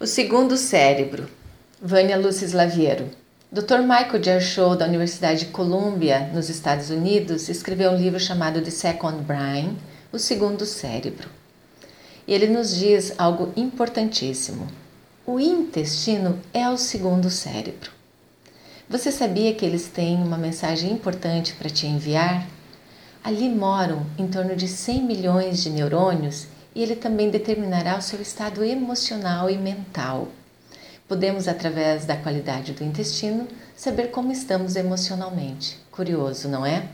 O segundo cérebro. Vânia Lúcia Slaviero. Dr. Michael Gershow, da Universidade de Columbia, nos Estados Unidos, escreveu um livro chamado The Second Brain, O Segundo Cérebro. E ele nos diz algo importantíssimo. O intestino é o segundo cérebro. Você sabia que eles têm uma mensagem importante para te enviar? Ali moram em torno de 100 milhões de neurônios e ele também determinará o seu estado emocional e mental. Podemos, através da qualidade do intestino, saber como estamos emocionalmente. Curioso, não é?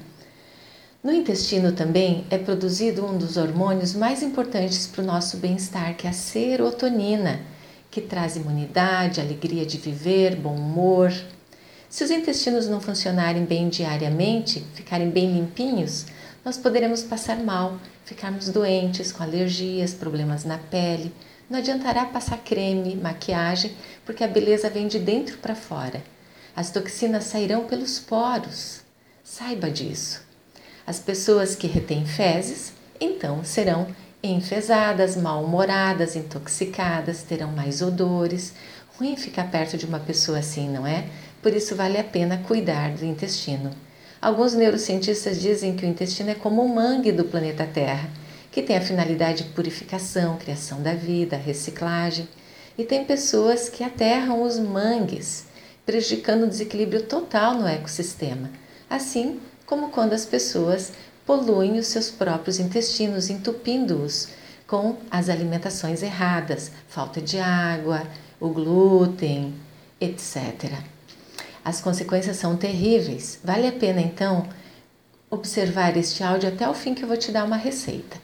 No intestino também é produzido um dos hormônios mais importantes para o nosso bem-estar, que é a serotonina, que traz imunidade, alegria de viver, bom humor. Se os intestinos não funcionarem bem diariamente, ficarem bem limpinhos, nós poderemos passar mal, ficarmos doentes, com alergias, problemas na pele. Não adiantará passar creme, maquiagem, porque a beleza vem de dentro para fora. As toxinas sairão pelos poros. Saiba disso. As pessoas que retêm fezes, então serão enfesadas, mal-humoradas, intoxicadas, terão mais odores. Ruim ficar perto de uma pessoa assim, não é? Por isso vale a pena cuidar do intestino. Alguns neurocientistas dizem que o intestino é como o mangue do planeta Terra, que tem a finalidade de purificação, criação da vida, reciclagem. E tem pessoas que aterram os mangues, prejudicando o desequilíbrio total no ecossistema, assim como quando as pessoas poluem os seus próprios intestinos, entupindo-os com as alimentações erradas, falta de água, o glúten, etc. As consequências são terríveis. Vale a pena então observar este áudio até o fim que eu vou te dar uma receita.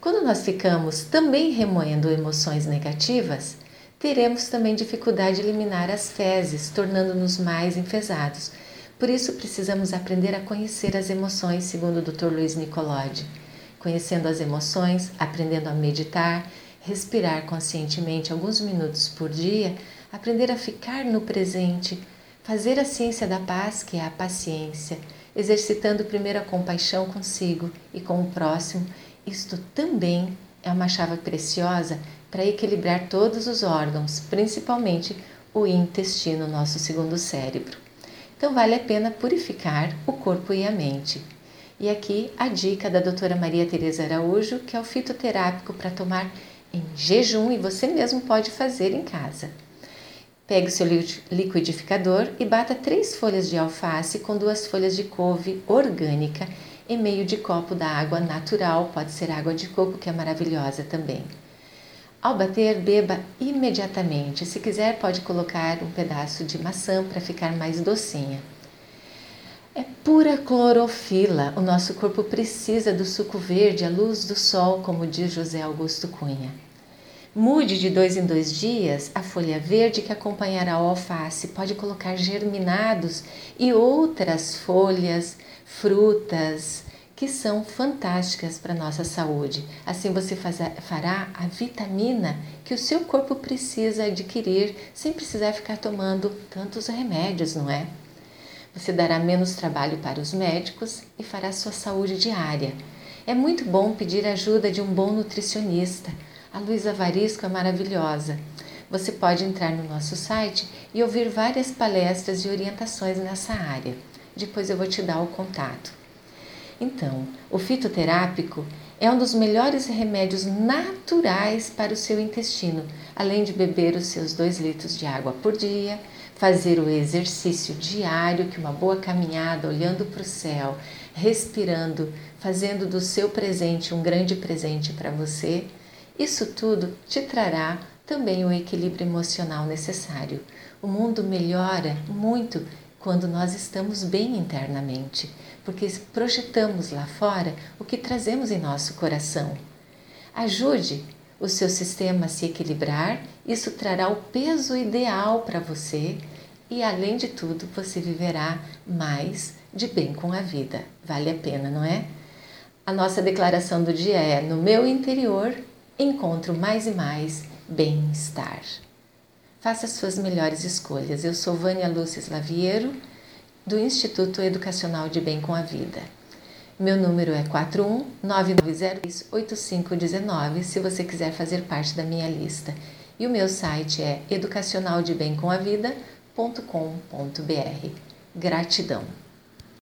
Quando nós ficamos também remoendo emoções negativas, teremos também dificuldade de eliminar as fezes, tornando-nos mais enfesados. Por isso precisamos aprender a conhecer as emoções, segundo o Dr. Luiz Nicolodi. Conhecendo as emoções, aprendendo a meditar, respirar conscientemente alguns minutos por dia, aprender a ficar no presente, Fazer a ciência da paz, que é a paciência, exercitando primeiro a compaixão consigo e com o próximo, isto também é uma chave preciosa para equilibrar todos os órgãos, principalmente o intestino, nosso segundo cérebro. Então vale a pena purificar o corpo e a mente. E aqui a dica da doutora Maria Tereza Araújo, que é o fitoterápico para tomar em jejum e você mesmo pode fazer em casa. Pegue seu liquidificador e bata três folhas de alface com duas folhas de couve orgânica em meio de copo da água natural, pode ser água de coco que é maravilhosa também. Ao bater, beba imediatamente. Se quiser, pode colocar um pedaço de maçã para ficar mais docinha. É pura clorofila. O nosso corpo precisa do suco verde, a luz do sol, como diz José Augusto Cunha. Mude de dois em dois dias a folha verde que acompanhará o alface. Pode colocar germinados e outras folhas, frutas que são fantásticas para a nossa saúde. Assim você faz, fará a vitamina que o seu corpo precisa adquirir sem precisar ficar tomando tantos remédios, não é? Você dará menos trabalho para os médicos e fará sua saúde diária. É muito bom pedir ajuda de um bom nutricionista a Luísa Varisco é maravilhosa. Você pode entrar no nosso site e ouvir várias palestras e orientações nessa área. Depois eu vou te dar o contato. Então, o fitoterápico é um dos melhores remédios naturais para o seu intestino, além de beber os seus 2 litros de água por dia, fazer o exercício diário, que uma boa caminhada, olhando para o céu, respirando, fazendo do seu presente um grande presente para você isso tudo te trará também o equilíbrio emocional necessário. O mundo melhora muito quando nós estamos bem internamente, porque projetamos lá fora o que trazemos em nosso coração. Ajude o seu sistema a se equilibrar, isso trará o peso ideal para você e, além de tudo, você viverá mais de bem com a vida. Vale a pena, não é? A nossa declaração do dia é: no meu interior encontro mais e mais bem-estar. Faça as suas melhores escolhas. Eu sou Vânia Lúcia Slaviero, do Instituto Educacional de Bem com a Vida. Meu número é 419908519 se você quiser fazer parte da minha lista. e o meu site é educacionaldebemcomavida.com.br. Gratidão!